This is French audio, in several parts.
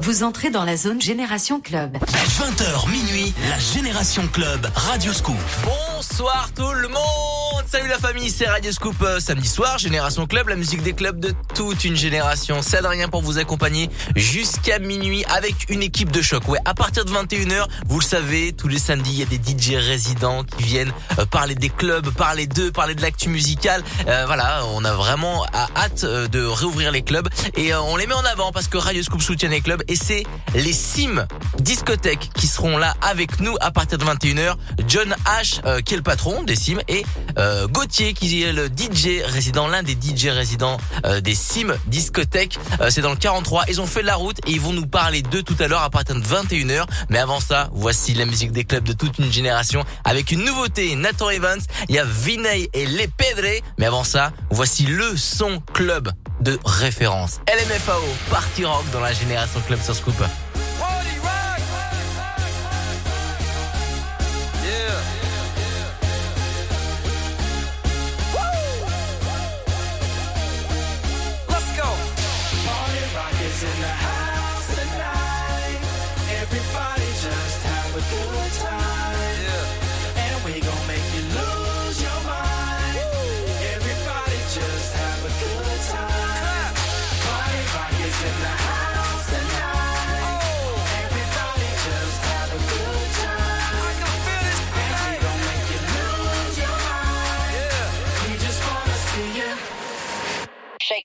Vous entrez dans la zone Génération Club. 20h minuit, la Génération Club, Radio Scoop. Bonsoir tout le monde Salut la famille, c'est Radio Scoop euh, samedi soir, Génération Club, la musique des clubs de toute une génération. C'est Adrien pour vous accompagner jusqu'à minuit avec une équipe de choc. Ouais, à partir de 21h, vous le savez, tous les samedis, il y a des DJ résidents qui viennent euh, parler des clubs, parler d'eux, parler de l'actu musicale. Euh, voilà, on a vraiment hâte de réouvrir les clubs et on les met en avant parce que Radio Scoop soutient les clubs et c'est les Sim discothèques qui seront là avec nous à partir de 21h. John H, qui est le patron des Sim et euh, Gauthier qui est le DJ résident, l'un des DJ résidents euh, des Sim discothèques. Euh, c'est dans le 43. Ils ont fait la route et ils vont nous parler d'eux tout à l'heure à partir de 21h. Mais avant ça, voici la musique des clubs de toute une génération avec une nouveauté. Nathan Evans, il y a Vinay et Les Pedré. Mais avant ça, voici le son club de référence. LMFAO, Party Rock dans la génération club sur Scoop.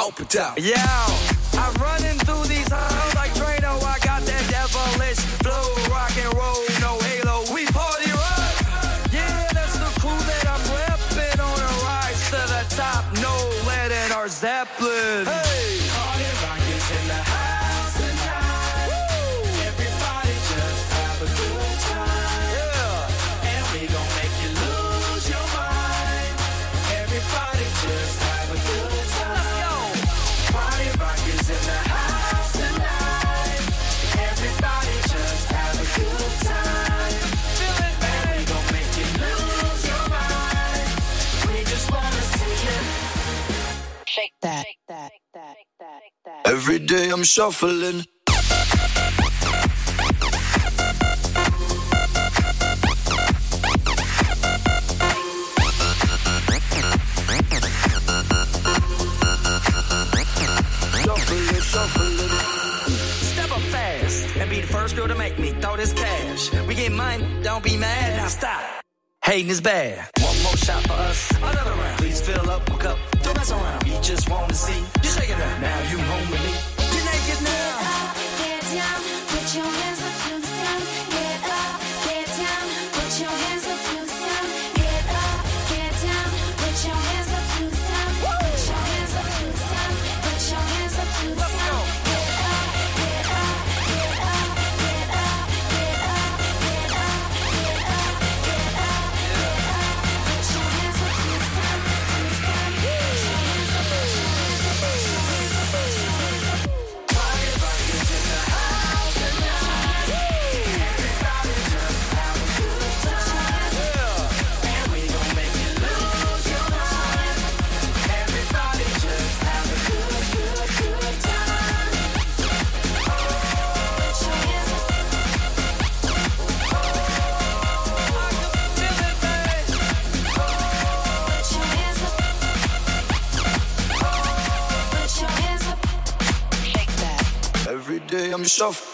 open. Yeah, I'm running through these halls like Trano. I got that devilish flow, rock and roll, no halo. We party rock. Yeah, that's the crew that I'm repping on a rise to the top. No lead in our Zeppelin. Hey. Every day I'm shuffling. Step up fast and be the first girl to make me throw this cash. We get money, don't be mad, now stop. Hating is bad. One more shot for us, another round. Please fill up my cup, don't mess around. We just wanna see you shaking up. Now you home with me.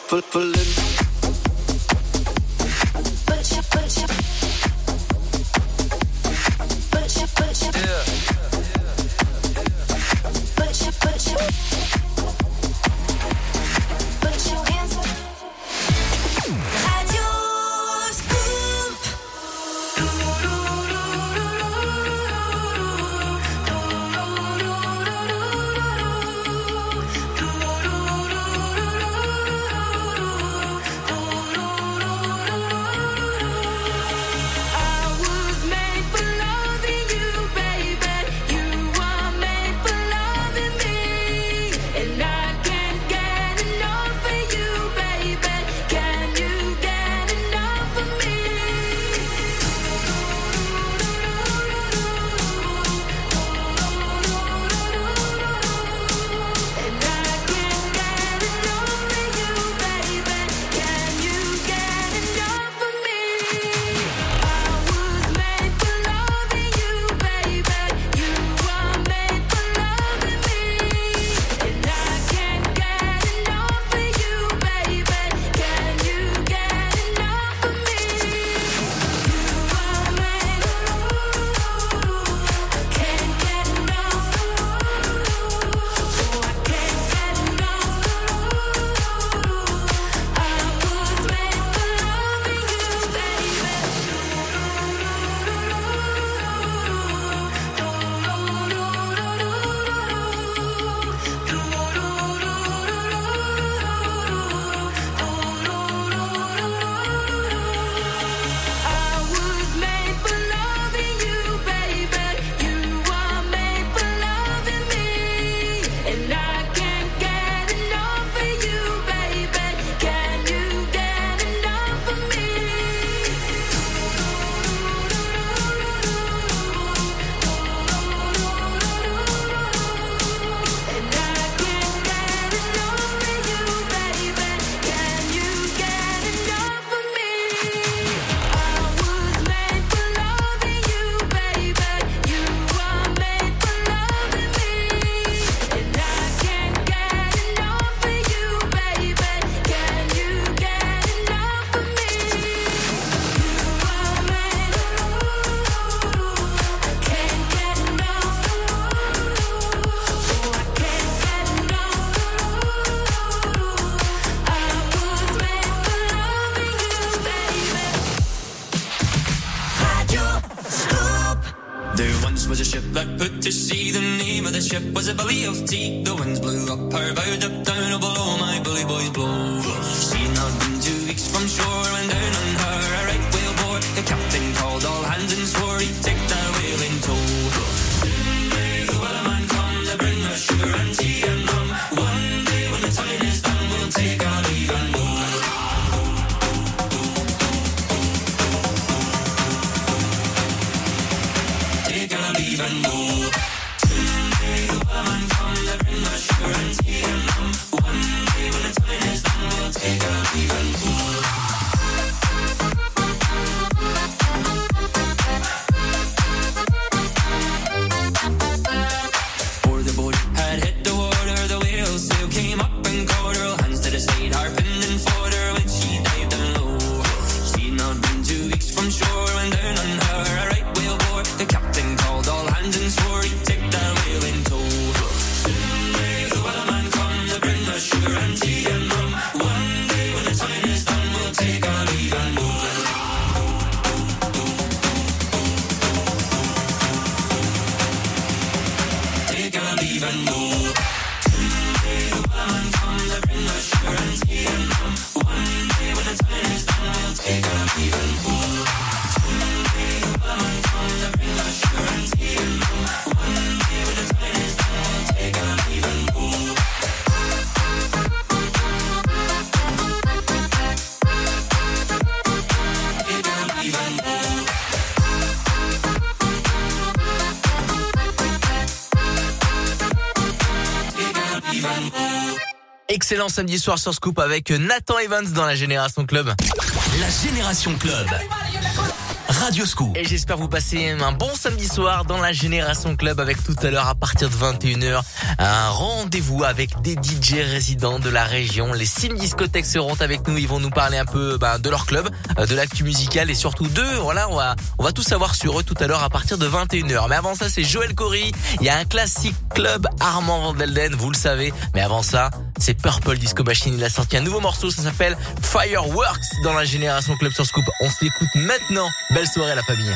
feeling. See Seen Excellent samedi soir sur Scoop avec Nathan Evans dans la Génération Club. La Génération Club. Radio Scoop. Et j'espère vous passer un bon samedi soir dans la Génération Club avec tout à l'heure à partir de 21h un rendez-vous avec des DJ résidents de la région. Les Sim Discothèques seront avec nous. Ils vont nous parler un peu ben, de leur club, euh, de l'actu musicale et surtout d'eux. Voilà, on va, on va tout savoir sur eux tout à l'heure à partir de 21h. Mais avant ça, c'est Joël Cory. Il y a un classique club Armand Van Delden, vous le savez. Mais avant ça, c'est Purple Disco Machine. Il a sorti un nouveau morceau, ça s'appelle Fireworks dans la Génération Club sur Scoop. On se l'écoute maintenant. Belle soirée la famille.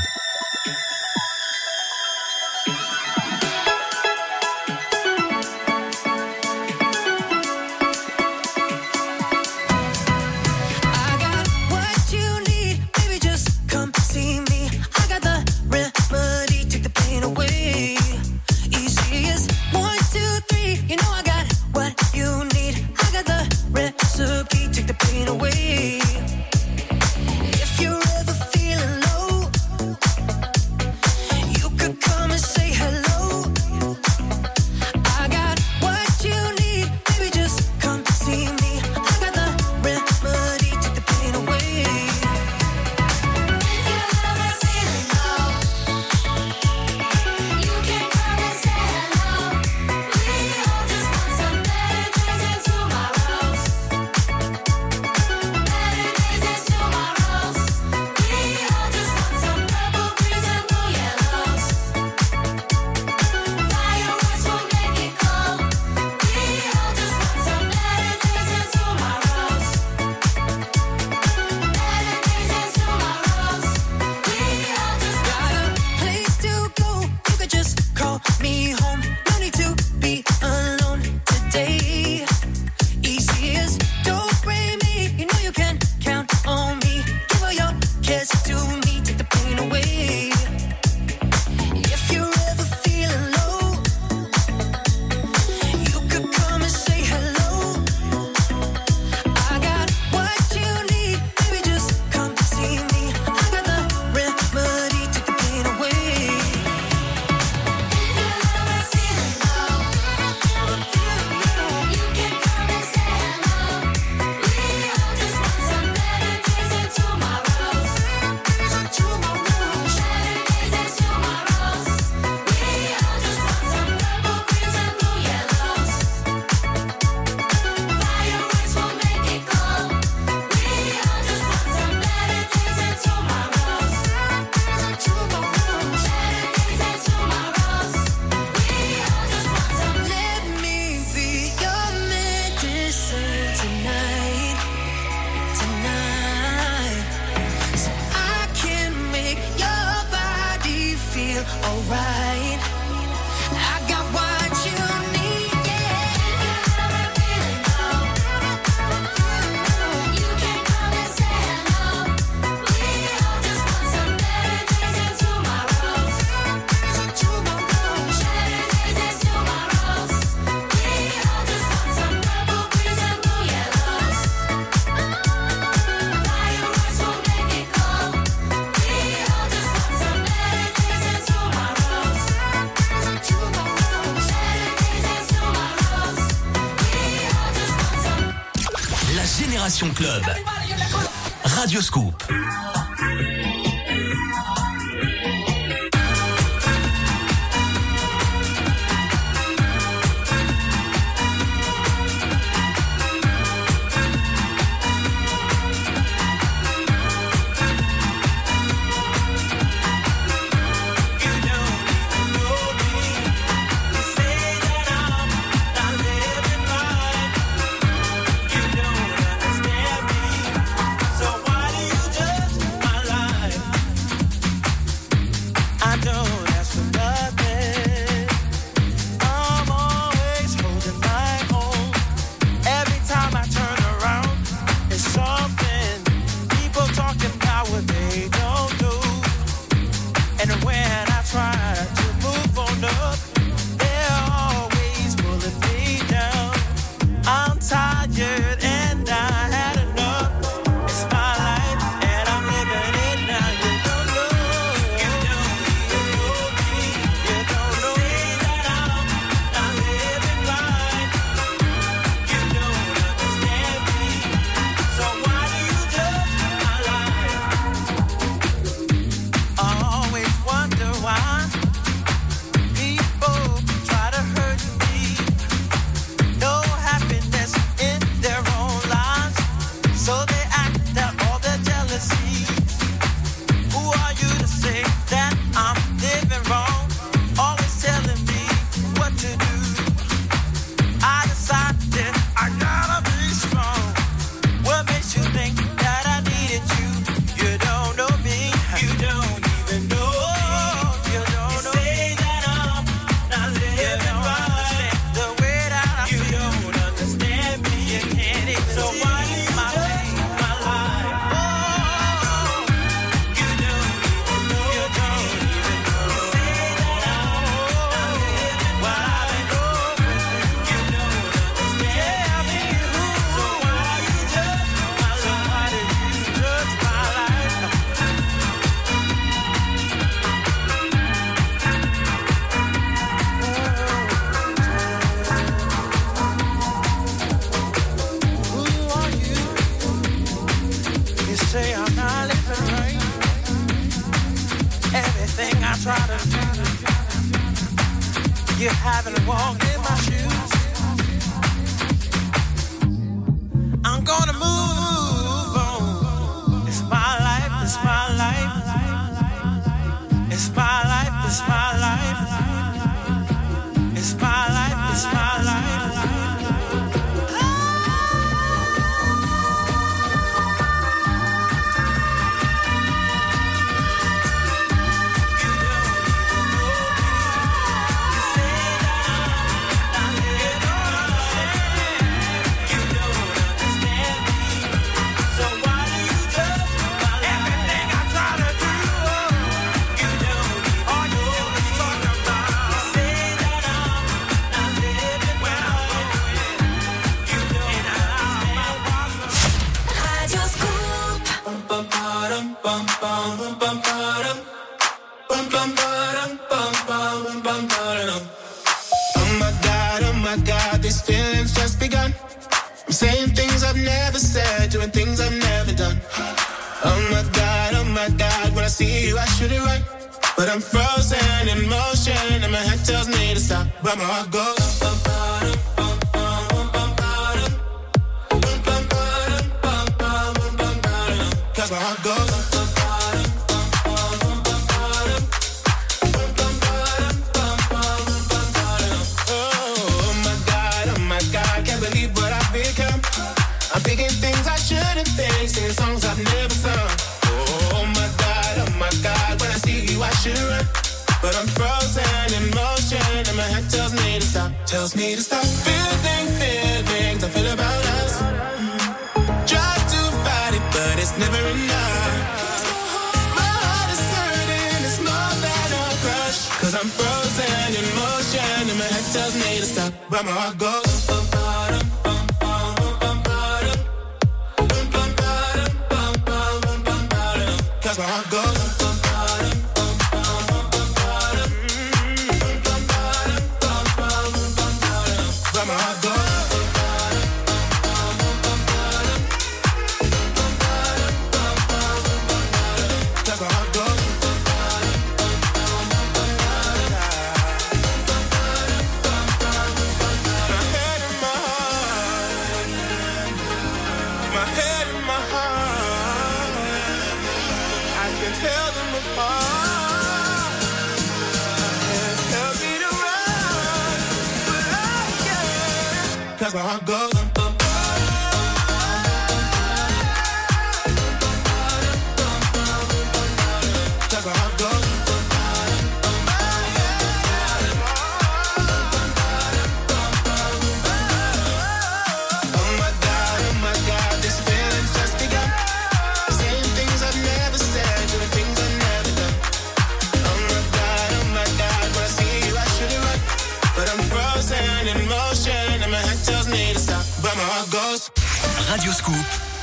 Radio Scoop,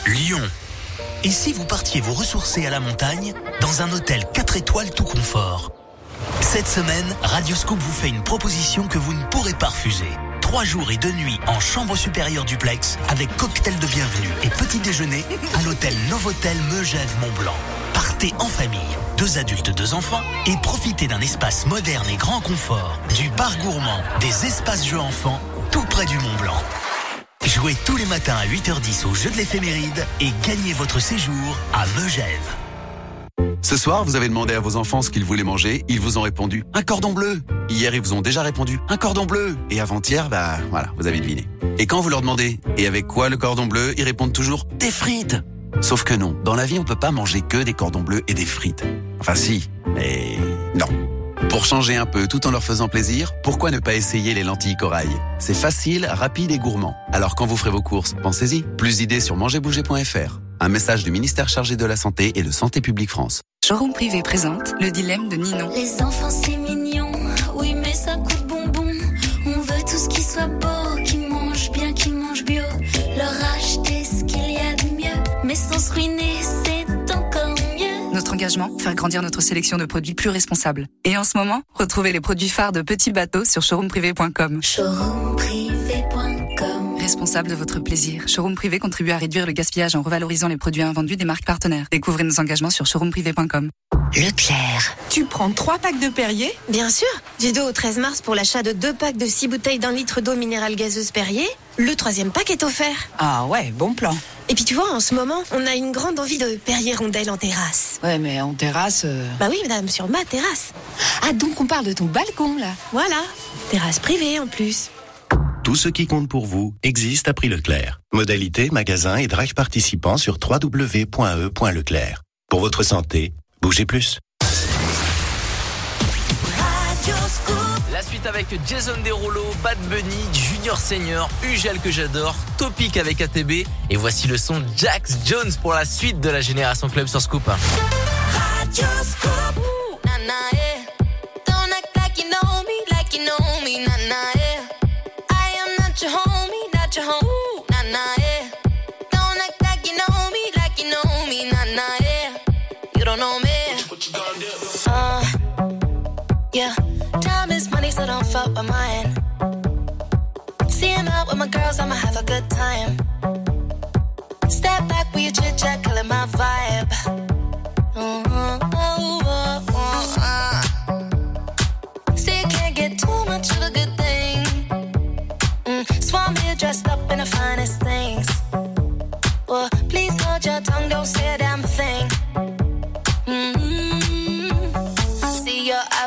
Lyon. Et si vous partiez vous ressourcer à la montagne dans un hôtel 4 étoiles tout confort? Cette semaine, Radio Scoop vous fait une proposition que vous ne pourrez pas refuser. Trois jours et deux nuits en chambre supérieure duplex avec cocktail de bienvenue et petit déjeuner à l'hôtel Novotel Megève Mont-Blanc. Partez en famille, deux adultes, deux enfants et profitez d'un espace moderne et grand confort, du bar gourmand, des espaces jeux enfants, tout près du Mont Blanc. Jouez tous les matins à 8h10 au jeu de l'éphéméride et gagnez votre séjour à Megève. Ce soir, vous avez demandé à vos enfants ce qu'ils voulaient manger, ils vous ont répondu un cordon bleu. Hier, ils vous ont déjà répondu un cordon bleu. Et avant-hier, bah voilà, vous avez deviné. Et quand vous leur demandez et avec quoi le cordon bleu, ils répondent toujours des frites. Sauf que non, dans la vie, on peut pas manger que des cordons bleus et des frites. Enfin si, mais non. Pour changer un peu tout en leur faisant plaisir, pourquoi ne pas essayer les lentilles corail? C'est facile, rapide et gourmand. Alors quand vous ferez vos courses, pensez-y. Plus d'idées sur mangerbouger.fr. Un message du ministère chargé de la Santé et de Santé publique France. Showroom privé présente le dilemme de Ninon. Les enfants c'est mignon, oui mais ça coûte bonbon. On veut tout ce qui soit beau, engagement, faire grandir notre sélection de produits plus responsables. Et en ce moment, retrouvez les produits phares de Petit Bateau sur showroomprivé.com. Showroomprivé.com Responsable de votre plaisir. Showroom privé contribue à réduire le gaspillage en revalorisant les produits invendus des marques partenaires. Découvrez nos engagements sur showroomprivé.com. Leclerc. Tu prends trois packs de Perrier? Bien sûr, du 2 au 13 mars pour l'achat de deux packs de 6 bouteilles d'un litre d'eau minérale gazeuse Perrier, le troisième pack est offert. Ah ouais, bon plan. Et puis tu vois, en ce moment, on a une grande envie de Perrier rondelle en terrasse. Ouais, mais en terrasse. euh, Bah oui, madame, sur ma terrasse. Ah, donc on parle de ton balcon là Voilà, terrasse privée en plus. Tout ce qui compte pour vous existe à prix Leclerc. Modalité, magasin et drive participants sur www.e.leclerc. Pour votre santé, bougez plus. La suite avec Jason Derulo, Bad Bunny, Junior Senior, Ugel que j'adore, Topic avec ATB et voici le son Jax Jones pour la suite de la Génération Club sur Scoop. Don't fuck with mine. See him out with my girls, I'ma have a good time. Step back with your chit chat, killing my vibe.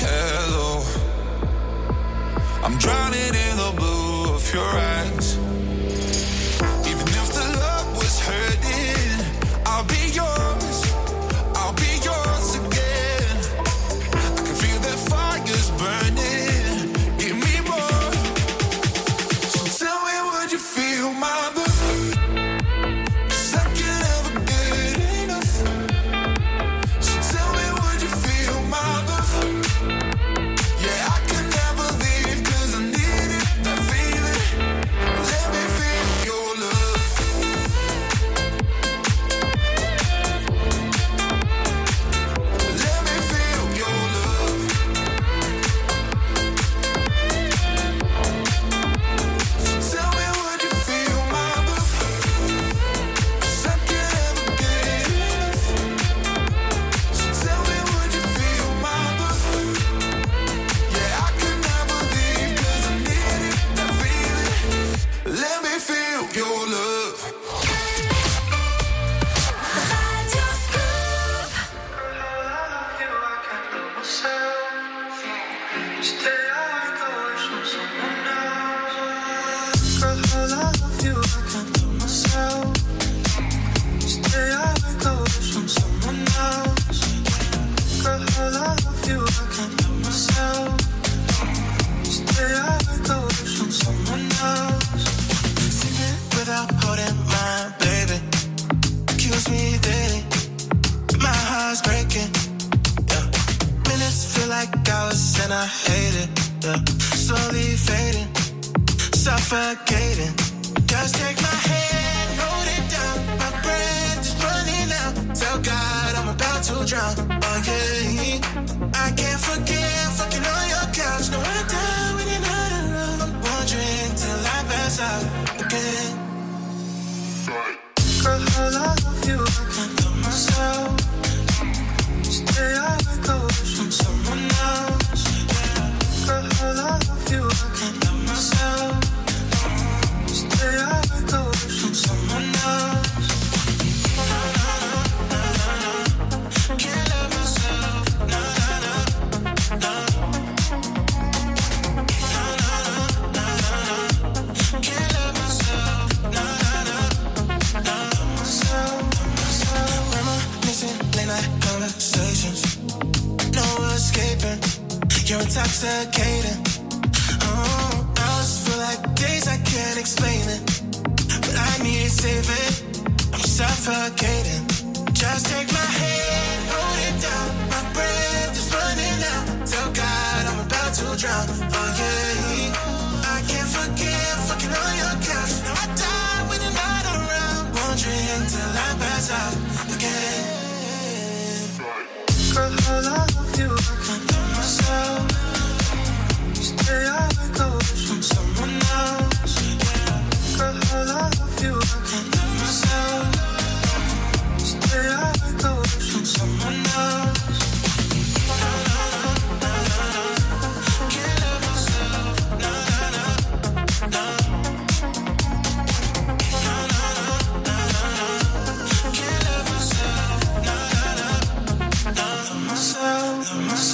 yeah.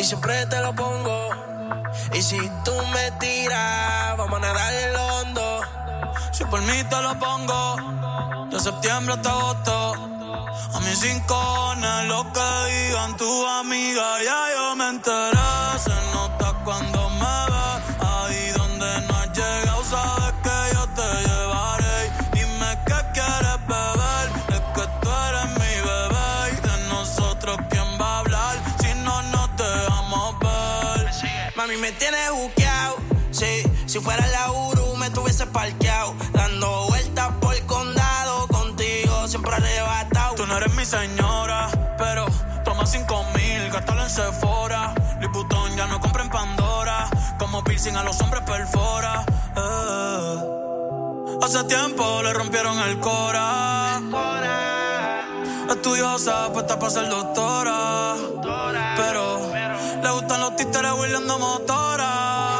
y siempre te lo pongo. Y si tú me tiras, vamos a nadar el hondo. Si por mí te lo pongo, de septiembre hasta agosto. A mis cinco horas, lo que digan tu amiga, ya yo me enteré. Se nota cuando me Dando vueltas por el condado. Contigo siempre arrebatado. Tú no eres mi señora, pero toma cinco mil, gástalo en Sephora. Liputón ya no compra en Pandora. Como piercing a los hombres perfora. eh. Hace tiempo le rompieron el cora. Estudiosa, puesta para ser doctora. Pero le gustan los títeres huirleando motora.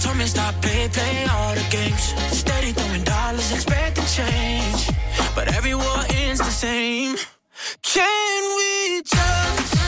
Told me stop play, play all the games. Steady throwing dollars, expecting change. But every war ends the same. Can we just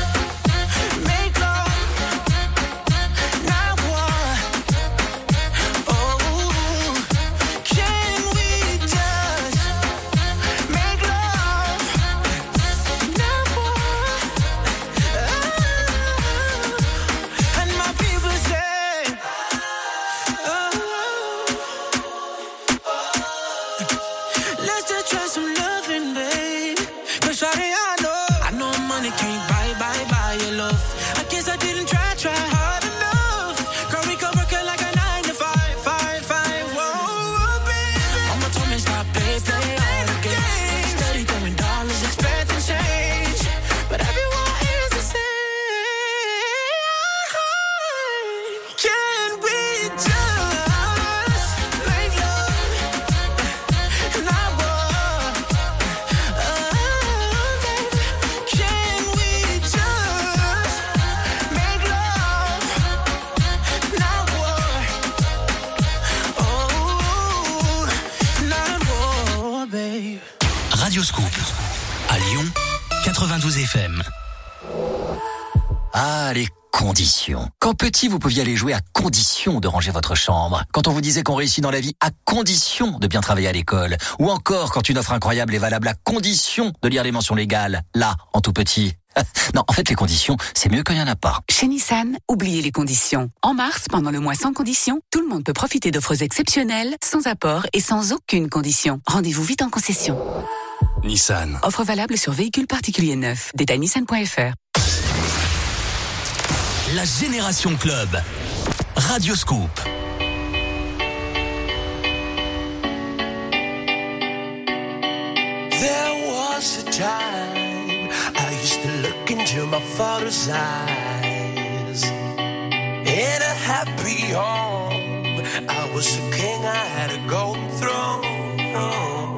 Quand petit, vous pouviez aller jouer à condition de ranger votre chambre. Quand on vous disait qu'on réussit dans la vie à condition de bien travailler à l'école. Ou encore quand une offre incroyable est valable à condition de lire les mentions légales. Là, en tout petit. Non, en fait, les conditions, c'est mieux quand il n'y en a pas. Chez Nissan, oubliez les conditions. En mars, pendant le mois sans conditions, tout le monde peut profiter d'offres exceptionnelles, sans apport et sans aucune condition. Rendez-vous vite en concession. Nissan. Offre valable sur véhicules particuliers neufs. Détail nissan.fr. La Génération Club. Radio Scoop. There was a time I used to look into my father's eyes. In a happy home, I was a king, I had a golden throne.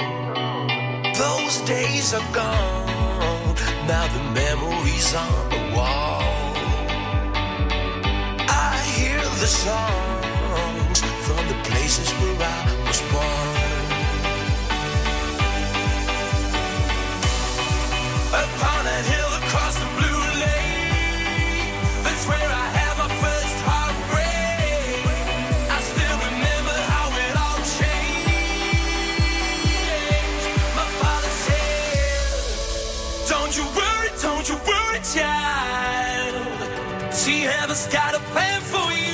Those days are gone, now the memories on the wall. The songs from the places where I was born. Upon a hill across the blue lake, that's where I had my first heartbreak. I still remember how it all changed. My father said, Don't you worry, don't you worry, child. See, heaven's got a plan for you.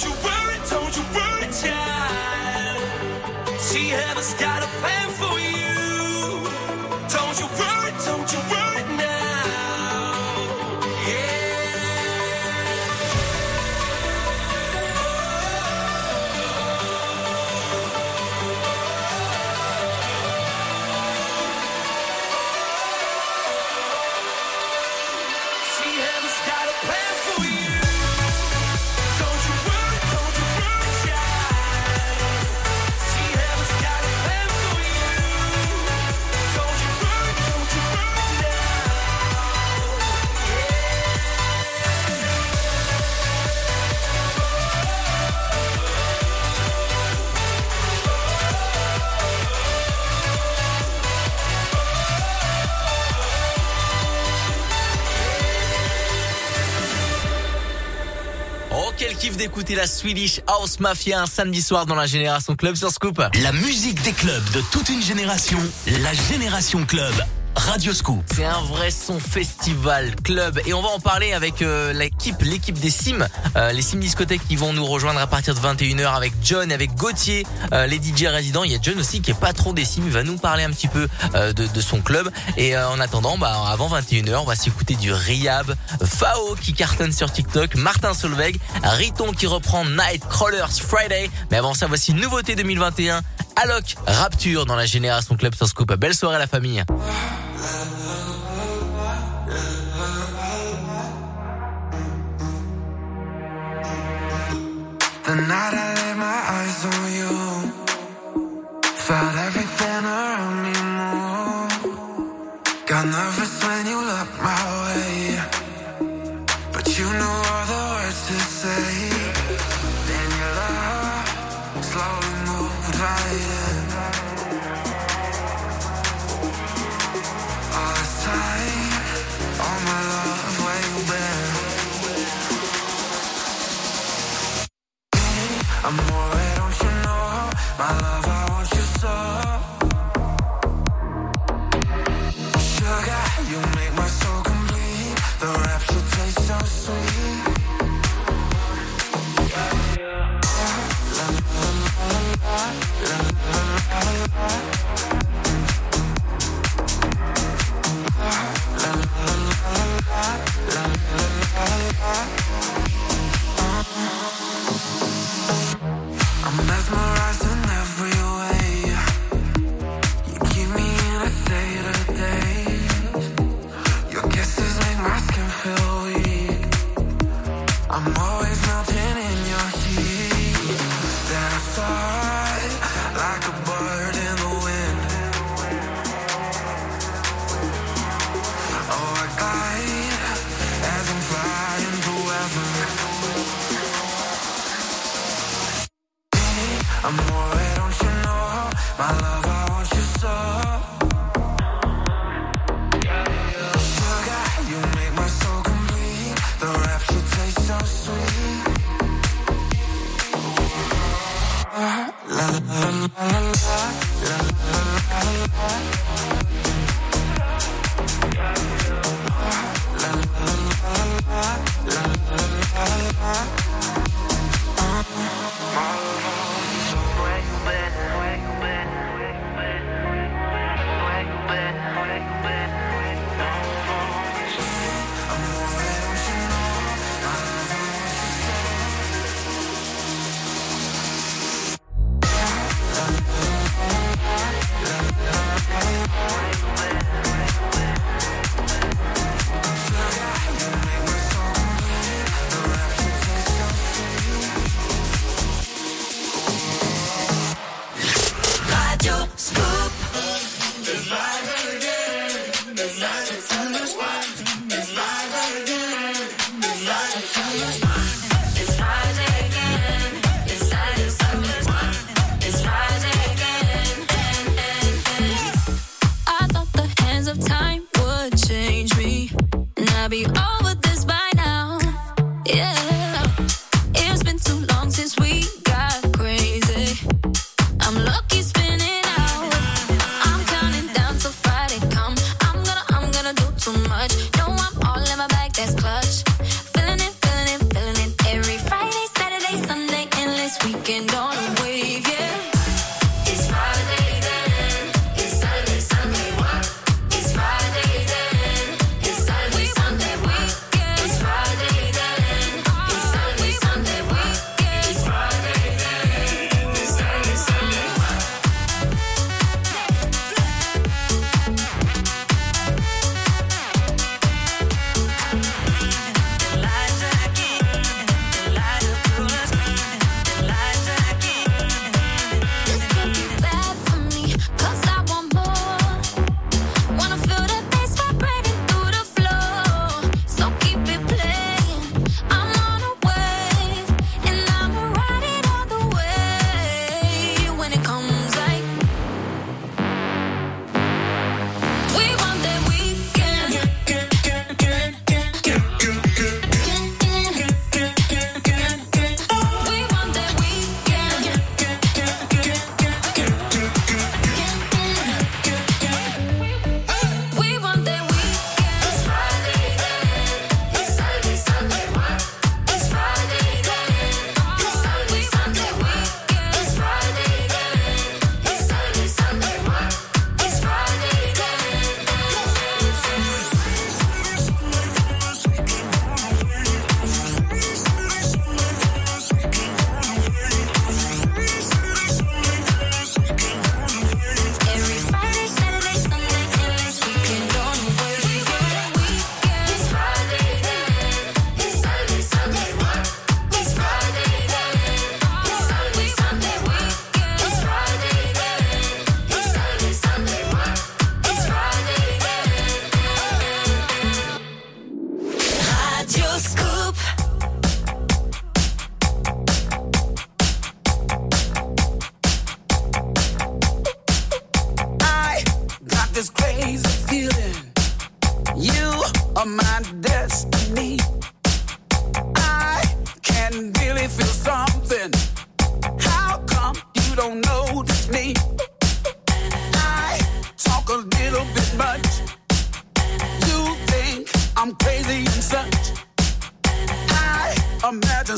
Don't you worry, don't you worry, child. See, heaven's got a plan d'écouter la Swedish House Mafia un samedi soir dans la Génération Club sur Scoop. La musique des clubs de toute une génération, la Génération Club, Radio Scoop. C'est un vrai son festival club et on va en parler avec euh, l'équipe, l'équipe des Sims, euh, les Sims discothèques qui vont nous rejoindre à partir de 21h avec John, avec Gauthier, euh, les DJ résidents. Il y a John aussi qui est patron des Sims, il va nous parler un petit peu euh, de, son club. Et en attendant, bah, avant 21h, on va s'écouter du Riab, Fao qui cartonne sur TikTok, Martin Solveig, Riton qui reprend Nightcrawlers Friday. Mais avant ça, voici une nouveauté 2021. Alok, Rapture dans la Génération Club sur Scoop. Belle soirée à la famille.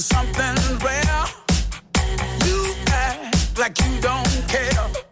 Something rare. You act like you don't care.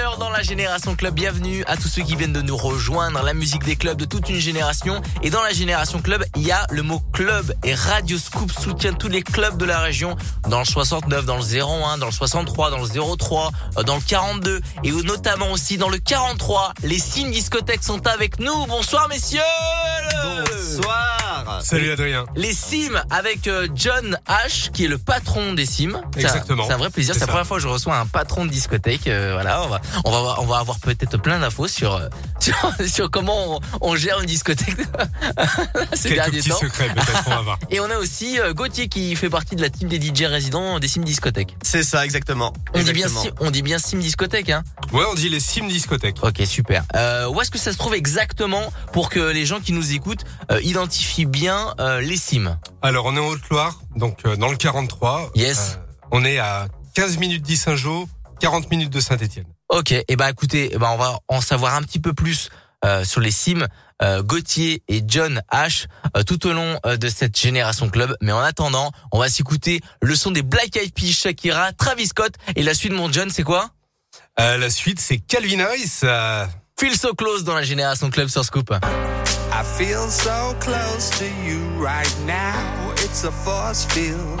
21h dans la Génération Club. Bienvenue à tous ceux qui viennent de nous rejoindre. La musique des clubs de toute une génération. Et dans la Génération Club, il y a le mot club. Et Radio Scoop soutient tous les clubs de la région. Dans le 69, dans le 01, dans le 63, dans le 03, euh, dans le 42. Et notamment aussi dans le 43. Les signes discothèques sont avec nous. Bonsoir messieurs Bonsoir Salut Adrien. Les Sims avec euh, John H qui est le patron des Sims. C'est un- Exactement. C'est un vrai plaisir. C'est la première fois que je reçois un patron de discothèque. Euh, voilà, on va, on va, on va avoir peut-être plein d'infos sur, euh, sur, sur comment on, on gère une discothèque ces Quelques derniers petits temps. secrets peut-être on va voir. Et on a aussi euh, Gauthier qui fait partie de la team des DJ résidents des Sim Discothèque. C'est ça, exactement. On dit bien. Sim- on dit bien Sim Discothèque, hein Ouais, on dit les Sim Discothèques. Ok, super. Euh, où est-ce que ça se trouve exactement pour que les gens qui nous écoutent euh, identifient bien euh, les Sims? Alors on est en Haute-Loire, donc euh, dans le 43. Yes. Euh, on est à 15 minutes d'Issingeau, 40 minutes de Saint-Étienne. Ok, et ben écoutez, eh ben on va en savoir un petit peu plus euh, sur les Sims, euh, Gauthier et John H euh, tout au long euh, de cette génération club. Mais en attendant, on va s'écouter le son des Black Eyed Peas, Shakira, Travis Scott et la suite de mon John, c'est quoi? Euh, la suite, c'est Calvin Harris. euh, Feel so close dans la génération club sur Scoop. I feel so close to you right now. It's a force field.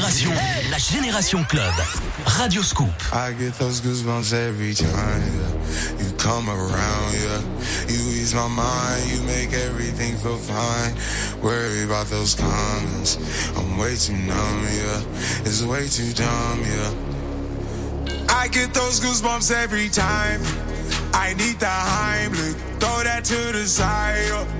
La Génération Club. Radio Scoop. I get those goosebumps every time you come around. Yeah, you ease my mind, you make everything feel fine. Worry about those comments. I'm way too numb, yeah. It's way too dumb, yeah. I get those goosebumps every time. I need the Heimlich. Throw that to the side. yeah.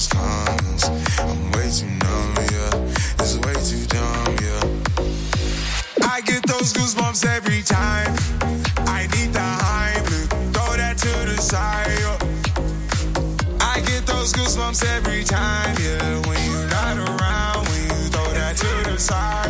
those comments. I'm way too numb, yeah. It's way too dumb, yeah. I get those goosebumps every time. I need the Heimlich. Throw that to the side. yeah. I get those goosebumps every time, yeah. When you're not around, when you throw that to the side.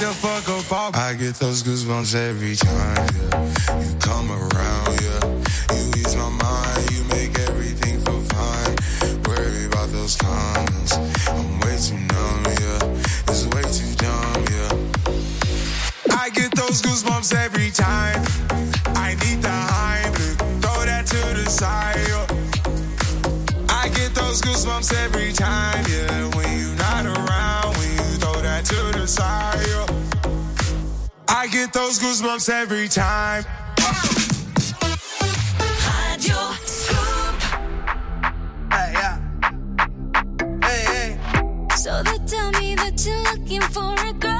The fuck up. I get those goosebumps every time, yeah. You come around, yeah. You ease my mind, you make everything feel fine. Worry about those comments. I'm way too numb, yeah. It's way too dumb, yeah. I get those goosebumps every time. I need the Heimlich. Throw that to the side, yeah. I get those goosebumps every time, yeah. I get those goosebumps every time. Radio Scoop. Hey, yeah. Hey, hey. So they tell me that you're looking for a girl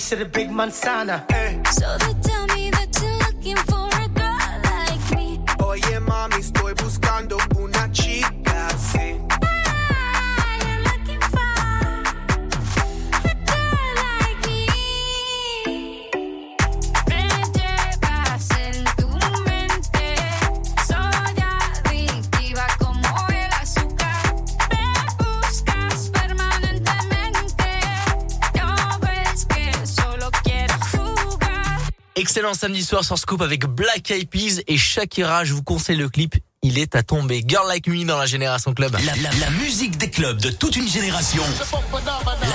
piece of the big manzana. So they Excellent samedi soir sur Scoop avec Black Eyed Peas et Shakira. Je vous conseille le clip. Il est à tomber. Girl Like Me dans la Génération Club. La, musique des clubs de toute une génération.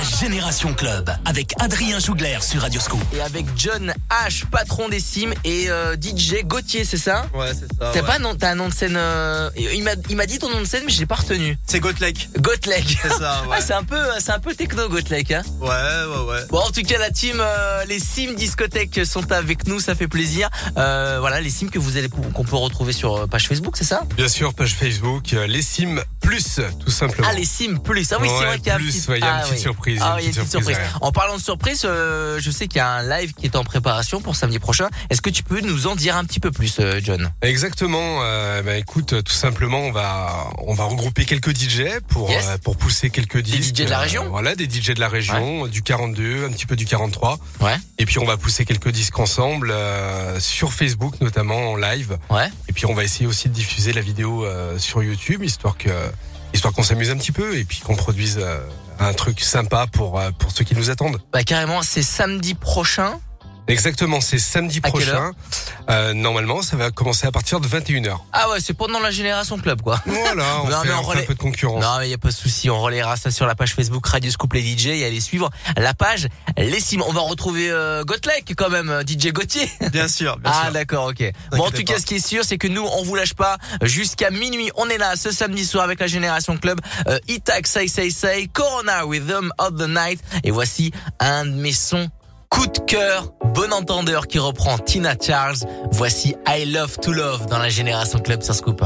Génération Club avec Adrien Jougler sur Radio Scoop. Et avec John H, patron des Sims et euh, DJ Gauthier, c'est ça? Ouais, c'est ça. T'as ouais. pas un nom, t'as un nom de scène euh, Il m'a, il m'a dit ton nom de scène, mais je l'ai pas retenu. C'est Gotlek. Gotlek. C'est ça, ouais. Ah, c'est un peu, c'est un peu techno Gotlek, hein. Ouais, ouais, ouais. Bon, en tout cas, la team, euh, les Sims discothèques sont avec nous, ça fait plaisir. Euh, voilà, les Sims que vous allez, qu'on peut retrouver sur euh, page Facebook, c'est ça? Bien sûr, page Facebook, euh, les Sims Plus, tout simplement. Ah, les Sims plus. Ah oui, c'est Ouais, vrai qu'il y a, un plus, petit- ouais, il y a une ah, petite oui. surprise, Ah, oui, il y a une petite surprise. En parlant de surprise, euh, je sais qu'il y a un live qui est en préparation pour samedi prochain. Est-ce que tu peux nous en dire un petit peu plus, euh, John? Exactement. Euh, bah, écoute, euh, tout simplement, on va on va regrouper quelques DJ pour Yes. pour pousser quelques disques. DJ de la région? Voilà, des DJ de la région, du 42, un petit peu du 43. Ouais. Et puis on va pousser quelques disques ensemble sur Facebook notamment en live. Ouais. Et puis on va essayer aussi de diffuser la vidéo sur YouTube histoire que histoire qu'on s'amuse un petit peu et puis qu'on produise un truc sympa pour euh, pour ceux qui nous attendent. Bah carrément, c'est samedi prochain. Exactement, c'est samedi À prochain. Euh, normalement, ça va commencer à partir de 21h. Ah ouais, c'est pendant la génération club quoi. Voilà, on, Non, fait, mais on on fait relaie- un peu de concurrence. Non, mais il y a pas de souci, on relayera ça sur la page Facebook Radio Scoop les DJ et allez suivre la page Les Sims. On va retrouver euh, Gotlek quand même, euh, DJ Gauthier. Bien sûr, bien ah sûr. d'accord, ok. Bon, en tout cas, pas. ce qui est sûr, c'est que nous, on vous lâche pas jusqu'à minuit. On est là ce samedi soir avec la Génération Club. Euh, Itak, Say Say Say, Corona Rhythm of the Night. Et voici un de mes sons coup de cœur, bon entendeur qui reprend Tina Charles. Voici I Love to Love dans la Génération Club sur Scoop.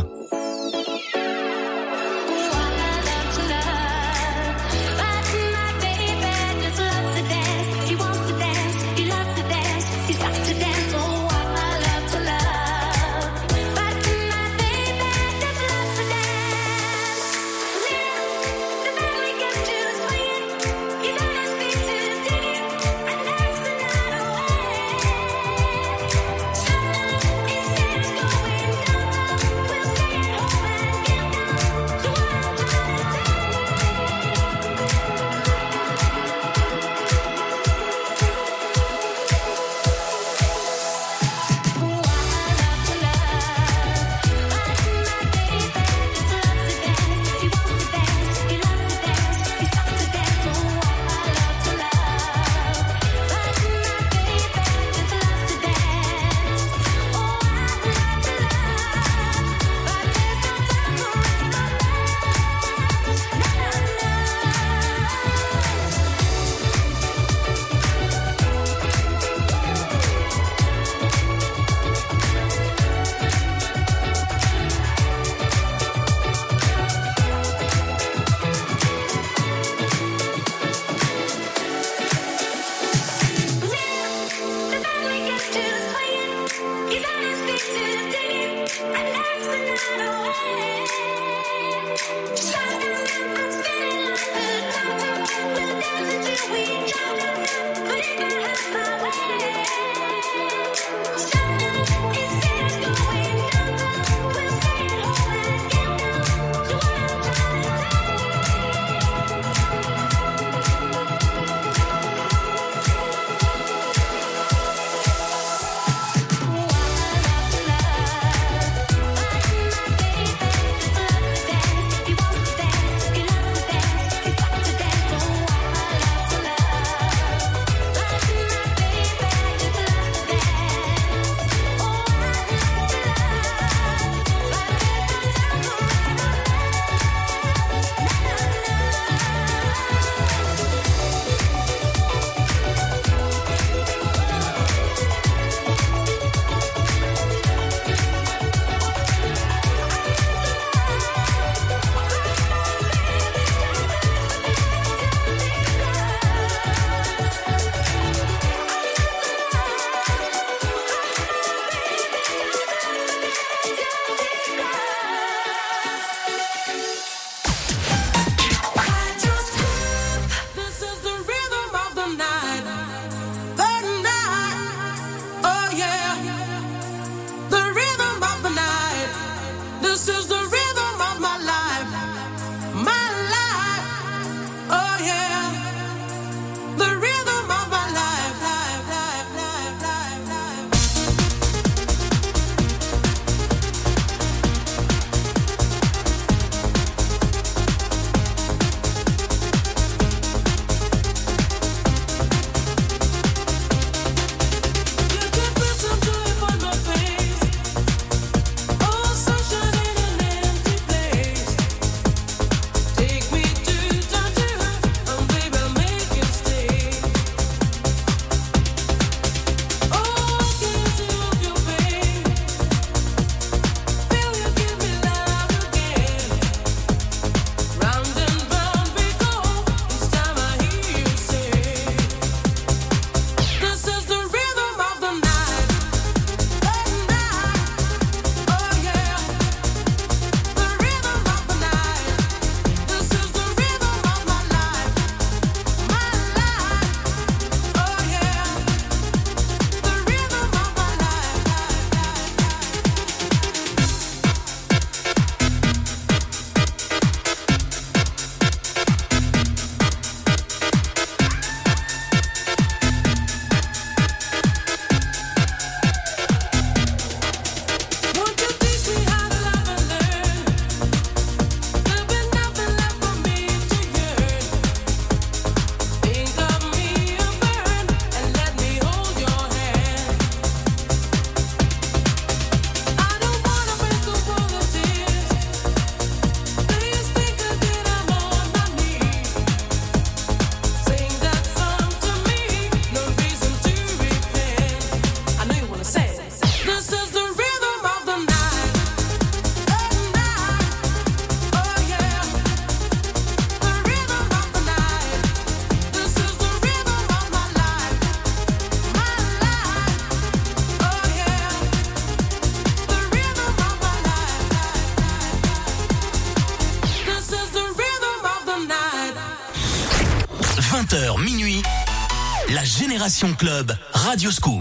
Club Radio Scoop.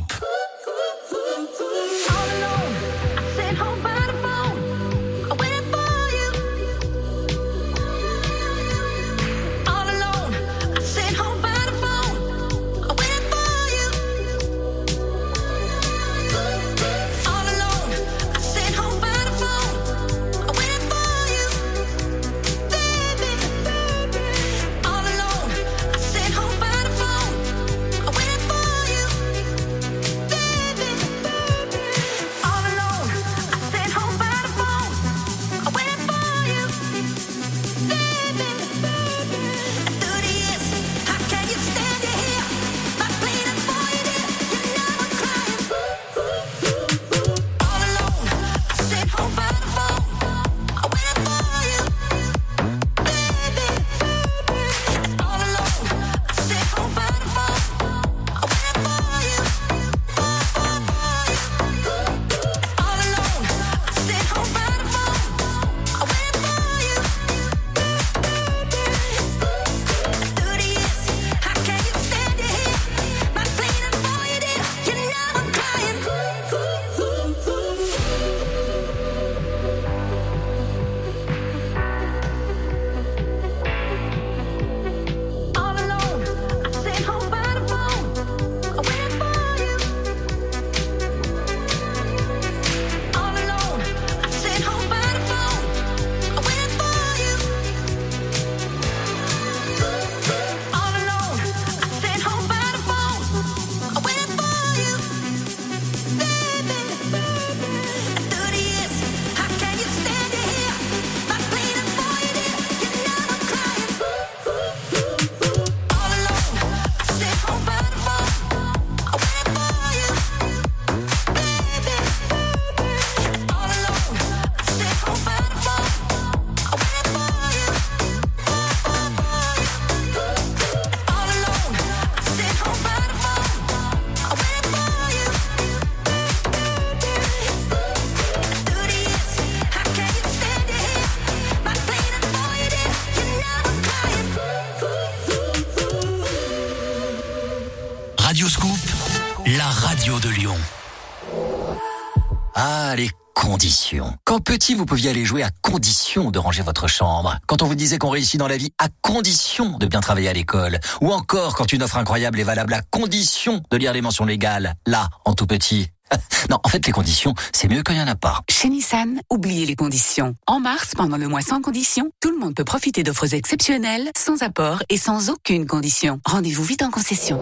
Petit, vous pouviez aller jouer à condition de ranger votre chambre. Quand on vous disait qu'on réussit dans la vie à condition de bien travailler à l'école. Ou encore quand une offre incroyable est valable à condition de lire les mentions légales. Là, en tout petit. Non, en fait, les conditions, c'est mieux quand il n'y en a pas. Chez Nissan, oubliez les conditions. En mars, pendant le mois sans conditions, tout le monde peut profiter d'offres exceptionnelles, sans apport et sans aucune condition. Rendez-vous vite en concession.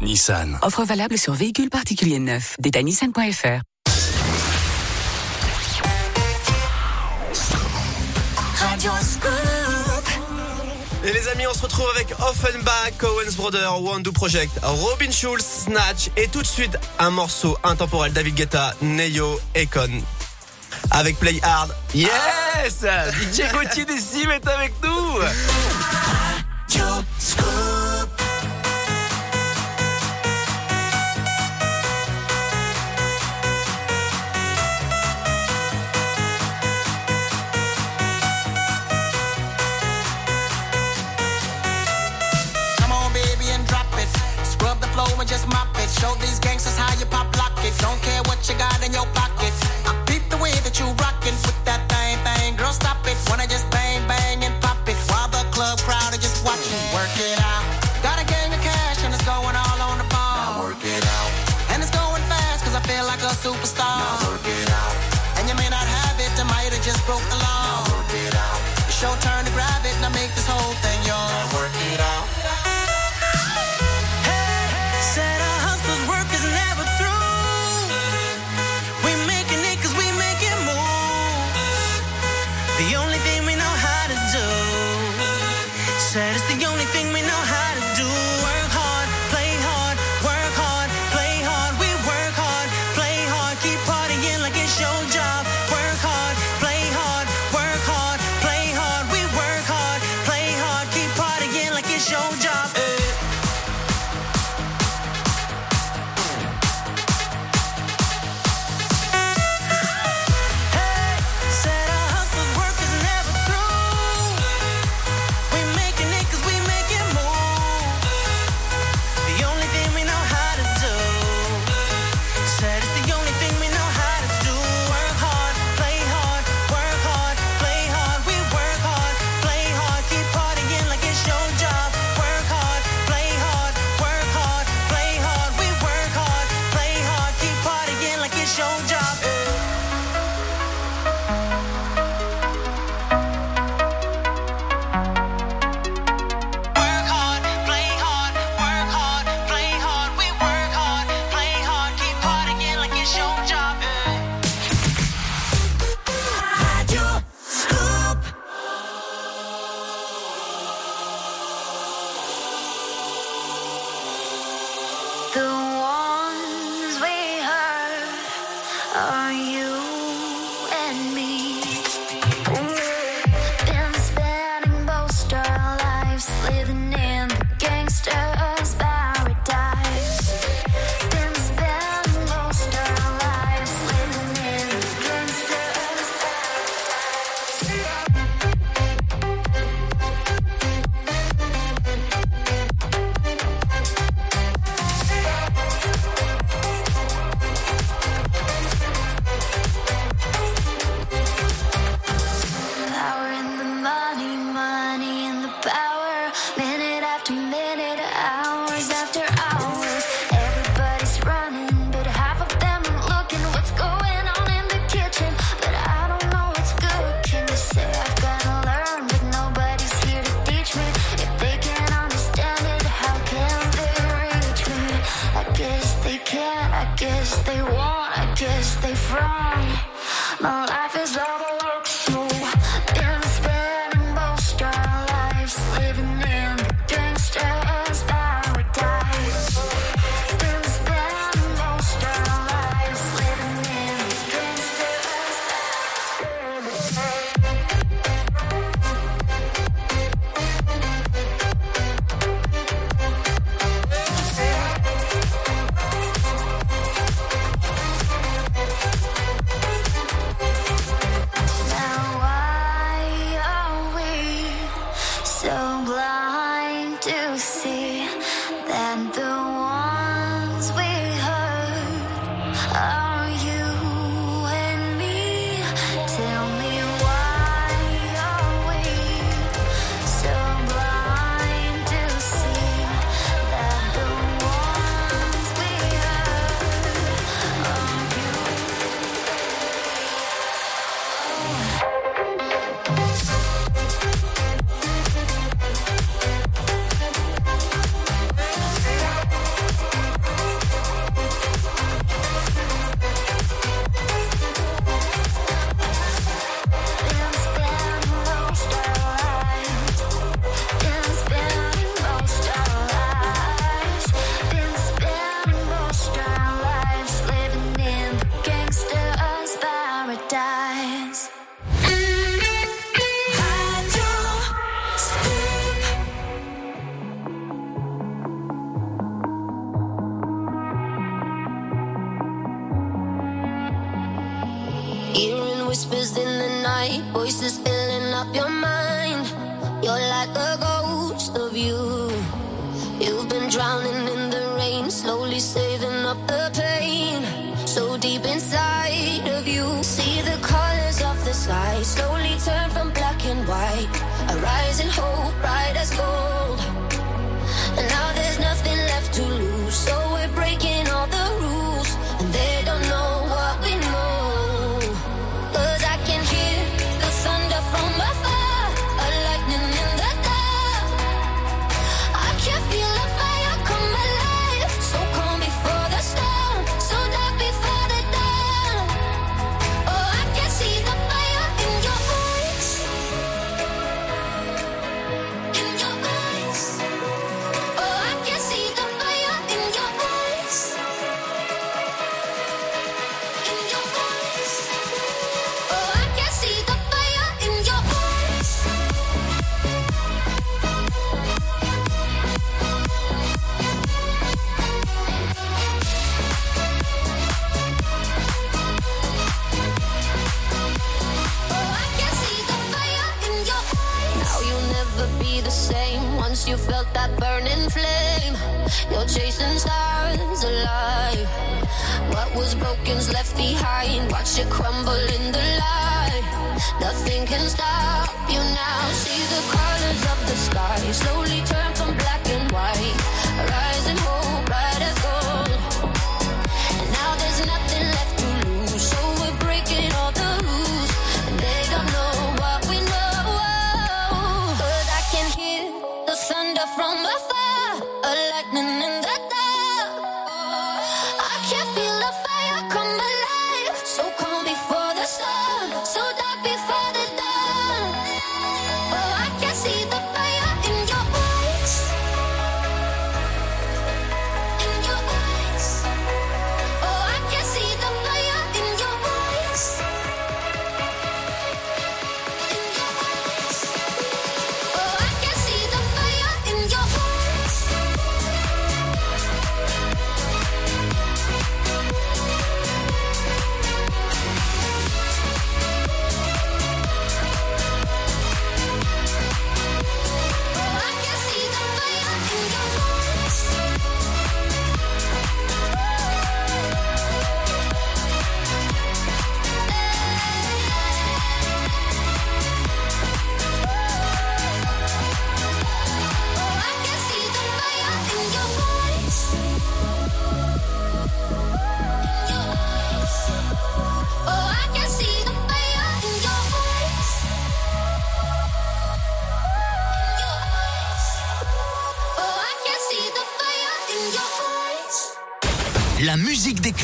Nissan. Offre valable sur véhicules particuliers neufs. Détail nissan.fr. Et les amis, on se retrouve avec Offenbach, Cohen's Brother, One Do Project, Robin Schulz, Snatch et tout de suite un morceau intemporel David Guetta, Neyo, Econ. Avec Play Hard. Yes DJ Gauthier des Cimes est avec nous and just mop it. Show these gangsters how you pop lock it. Don't care what you got in your pocket. I beat the way that you rockin' with that thing, thing. Girl, stop it. Wanna just bang, bang, and pop it. While the club crowd are just watching. Work it out. Got a gang of cash and it's going all on the ball. Now work it out. And it's going fast cause I feel like a superstar.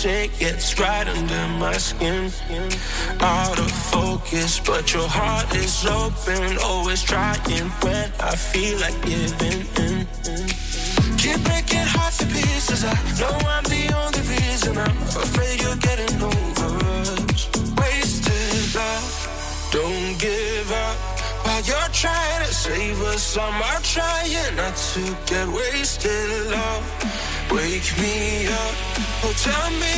Say gets right under my skin. Out of focus, but your heart is open, always trying when I feel like giving in. Keep breaking hearts to pieces. I know I'm the only reason. I'm afraid you're getting over us. Wasted love, don't give up. While you're trying to save us, I'm trying not to get wasted. Love, wake me up. Oh, tell me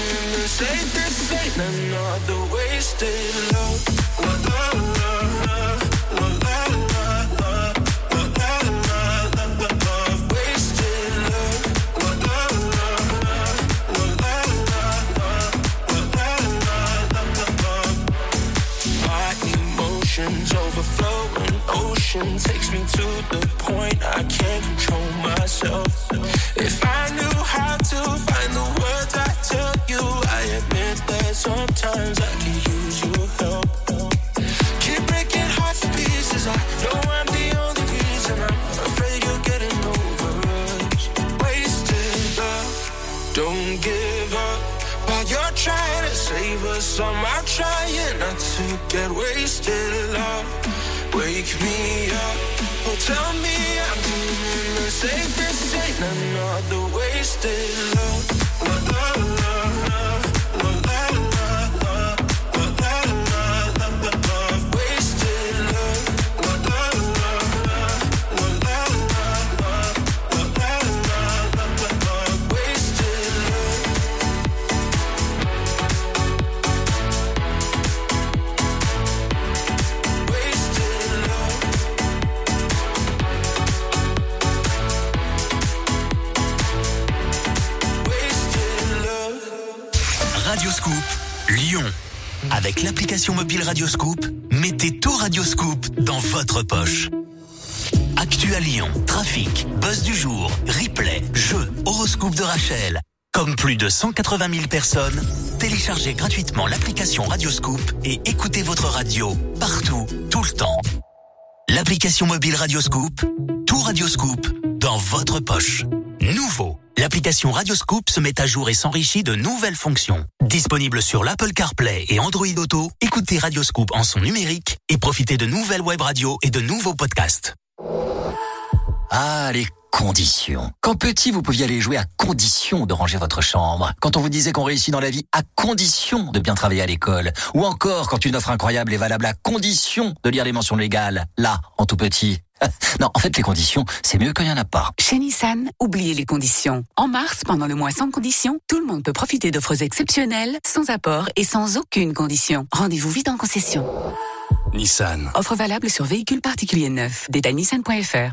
in the this ain't another wasted mobile mettez tout Radioscoop dans votre poche. Actu à Lyon, trafic, buzz du jour, replay, jeux, horoscope de Rachel. Comme plus de 180 000 personnes, téléchargez gratuitement l'application Radioscoop et écoutez votre radio partout, tout le temps. L'application mobile Radioscoop, tout Radioscoop dans votre poche. L'application Radioscoop se met à jour et s'enrichit de nouvelles fonctions. Disponible sur l'Apple CarPlay et Android Auto, écoutez Radioscoop en son numérique et profitez de nouvelles web radios et de nouveaux podcasts. Ah, les conditions. Quand petit, vous pouviez aller jouer à condition de ranger votre chambre. Quand on vous disait qu'on réussit dans la vie à condition de bien travailler à l'école. Ou encore quand une offre incroyable est valable à condition de lire les mentions légales. Là, en tout petit. Non, en fait, les conditions, c'est mieux quand il n'y en a pas. Chez Nissan, oubliez les conditions. En mars, pendant le mois sans conditions, tout le monde peut profiter d'offres exceptionnelles, sans apport et sans aucune condition. Rendez-vous vite en concession. Nissan. Offre valable sur véhicules particuliers neufs. Détail nissan.fr.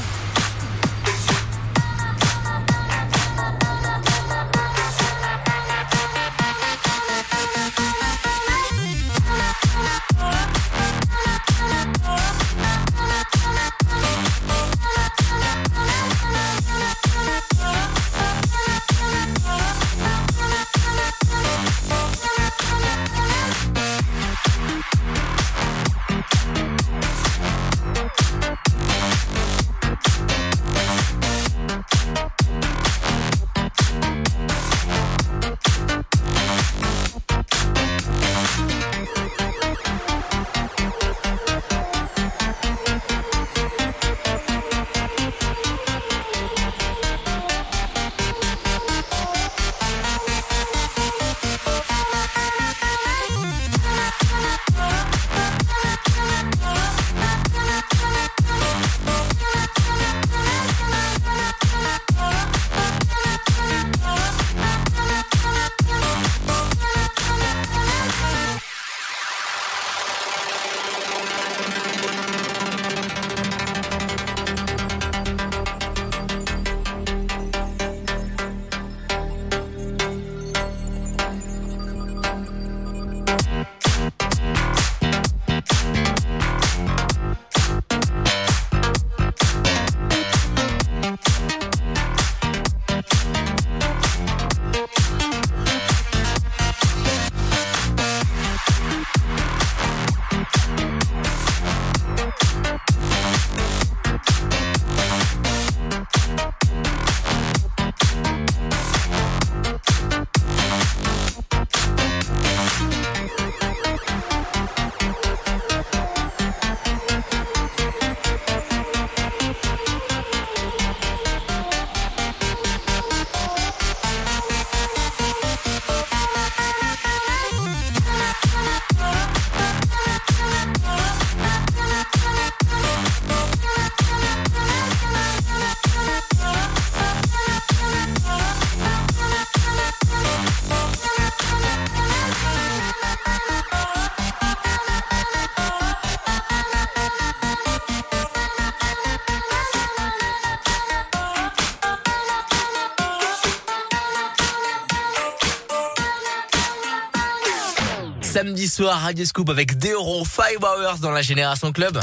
soir, Radio Scoop avec Deoron 5 Hours dans la Génération Club.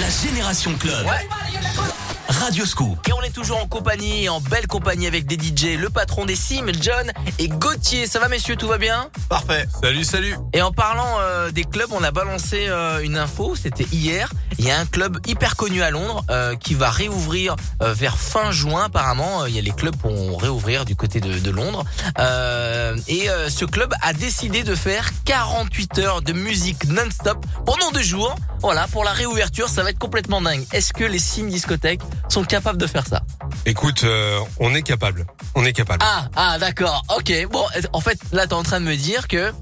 La Génération Club. Radio Scoop. Et on est toujours en compagnie, en belle compagnie avec des DJ, le patron des Sims, John et Gauthier. Ça va messieurs, tout va bien? Parfait. Salut, salut. Et en parlant euh, des clubs, on a balancé euh, une info, c'était hier. Il y a un club hyper connu à Londres euh, qui va réouvrir euh, vers fin juin apparemment. Il y a les clubs qui vont réouvrir du côté de, de Londres. Euh, et euh, ce club a décidé de faire 48 heures de musique non-stop pendant deux jours. Voilà, pour la réouverture, ça va être complètement dingue. Est-ce que les Sims discothèques sont capables de faire ça? Écoute, euh, on est capable. On est capable. Ah, ah, d'accord. Ok. Bon, en fait, là, t'es en train de me dire que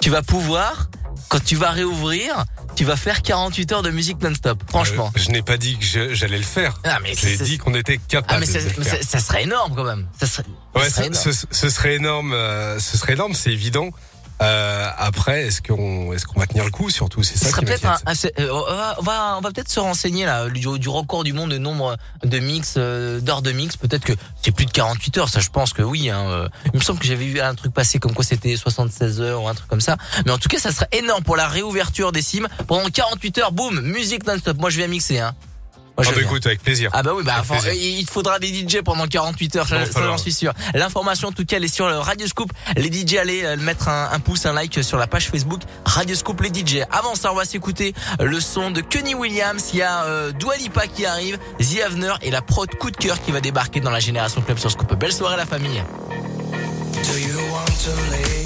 tu vas pouvoir, quand tu vas réouvrir, tu vas faire 48 heures de musique non-stop. Franchement. Euh, je n'ai pas dit que j'allais le faire. Ah, J'ai dit qu'on était capable Ah, mais, de le faire. ça serait énorme quand même. Ça serait, ça Ouais, serait ce serait énorme. euh, ce serait énorme, c'est évident. Euh, après, est-ce qu'on est-ce qu'on va tenir le coup Surtout, c'est Ce ça serait qui peut-être un, euh, on va, on va, peut-être se renseigner là du, du record du monde de nombre de mix, euh, d'heures de mix. Peut-être que c'est plus de 48 heures. Ça, je pense que oui. Hein, euh. Il me semble que j'avais vu un truc passer comme quoi c'était 76 heures ou un truc comme ça. Mais en tout cas, ça serait énorme pour la réouverture des sims. Pendant 48 heures, boum, musique non-stop. Moi, je viens mixer. Hein. Moi, Ah bah viens. écoute, avec plaisir. Ah bah oui, bah Avec enfin, plaisir. il faudra des DJ pendant 48 heures, ça, Bon, ça, falloir. j'en suis sûr. L'information en tout cas elle est sur le Radio Scoop. Les DJ allez euh, mettre un, un pouce, un like sur la page Facebook Radio Scoop les DJ. Avant ça, on va s'écouter le son de Kenny Williams, il y a euh, Dua Lipa qui arrive, The Avener et la prod coup de cœur qui va débarquer dans la génération club sur Scoop. Belle soirée la famille. Do you want to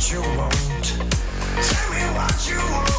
what you want. Tell me what you want.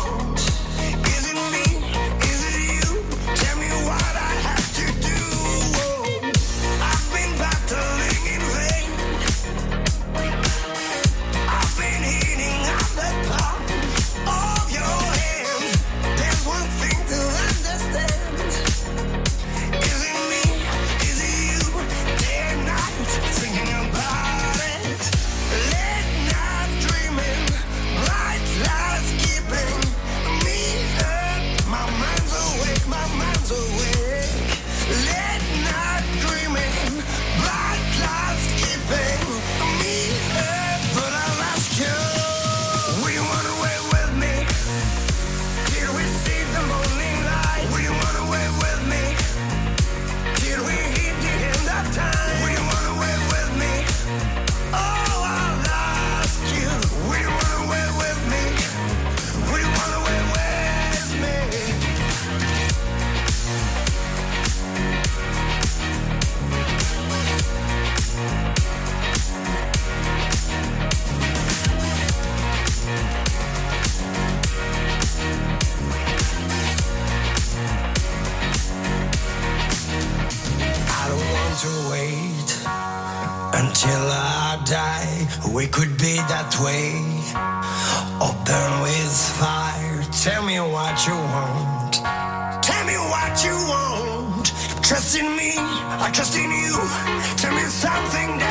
We could be that way, burn with fire. Tell me what you want. Tell me what you want. Trust in me, I trust in you. Tell me something that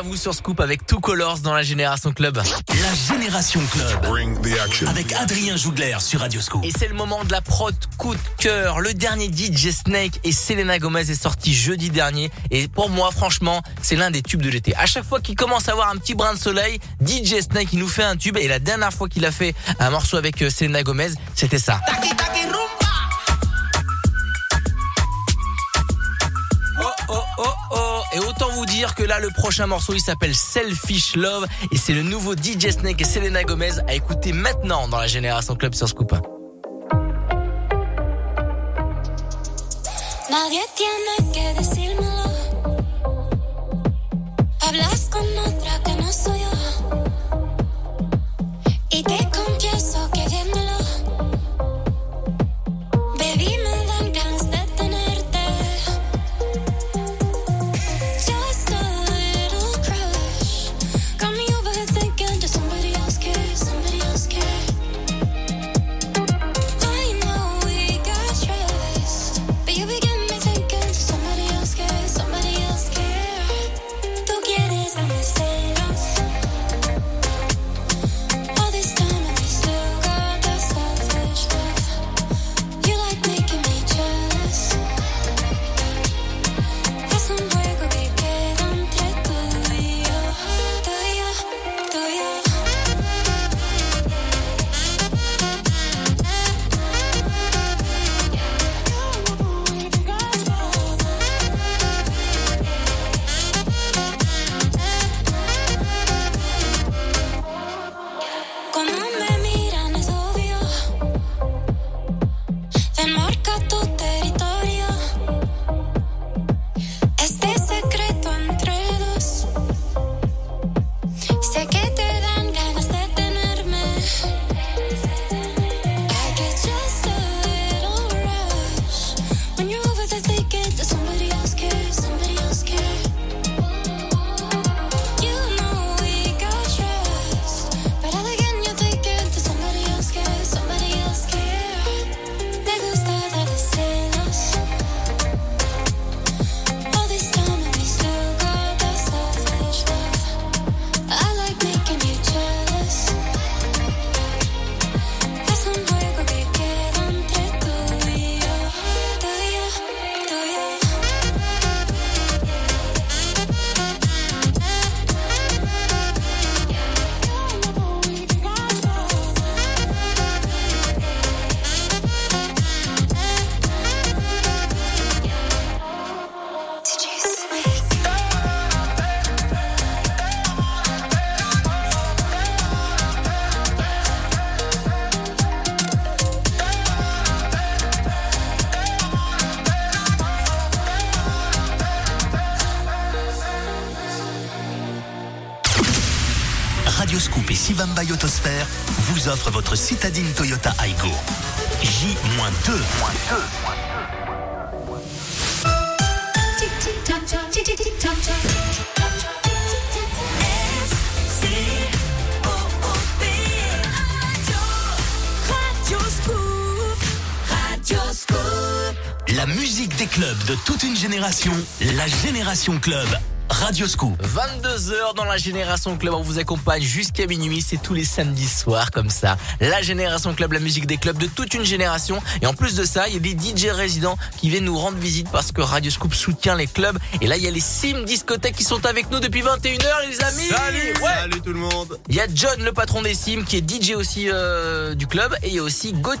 à vous sur Scoop avec Two Colors dans la Génération Club. La Génération Club. Avec Adrien Jougler sur Radio Scoop. Et c'est le moment de la prod coup de cœur. Le dernier DJ Snake et Selena Gomez est sorti jeudi dernier. Et pour moi, franchement, c'est l'un des tubes de l'été. À chaque fois qu'il commence à avoir un petit brin de soleil, DJ Snake, il nous fait un tube. Et la dernière fois qu'il a fait un morceau avec euh, Selena Gomez, c'était ça. Et autant vous dire que là, le prochain morceau, il s'appelle Selfish Love. Et c'est le nouveau DJ Snake et Selena Gomez à écouter maintenant dans la Génération Club sur Scoop. Votre citadine Toyota Aygo. J-2. La musique des clubs de toute une génération, la Génération Club. Radio Scoop. 22h dans la Génération Club, on vous accompagne jusqu'à minuit, c'est tous les samedis soirs comme ça. La Génération Club, la musique des clubs de toute une génération. Et en plus de ça, il y a des DJ résidents qui viennent nous rendre visite parce que Radio Scoop soutient les clubs. Et là, il y a les Sim discothèques qui sont avec nous depuis 21h, les amis. Salut, Ouais. salut tout le monde. Il y a John, le patron des Sim, qui est DJ aussi euh, du club. Et il y a aussi Gauthier.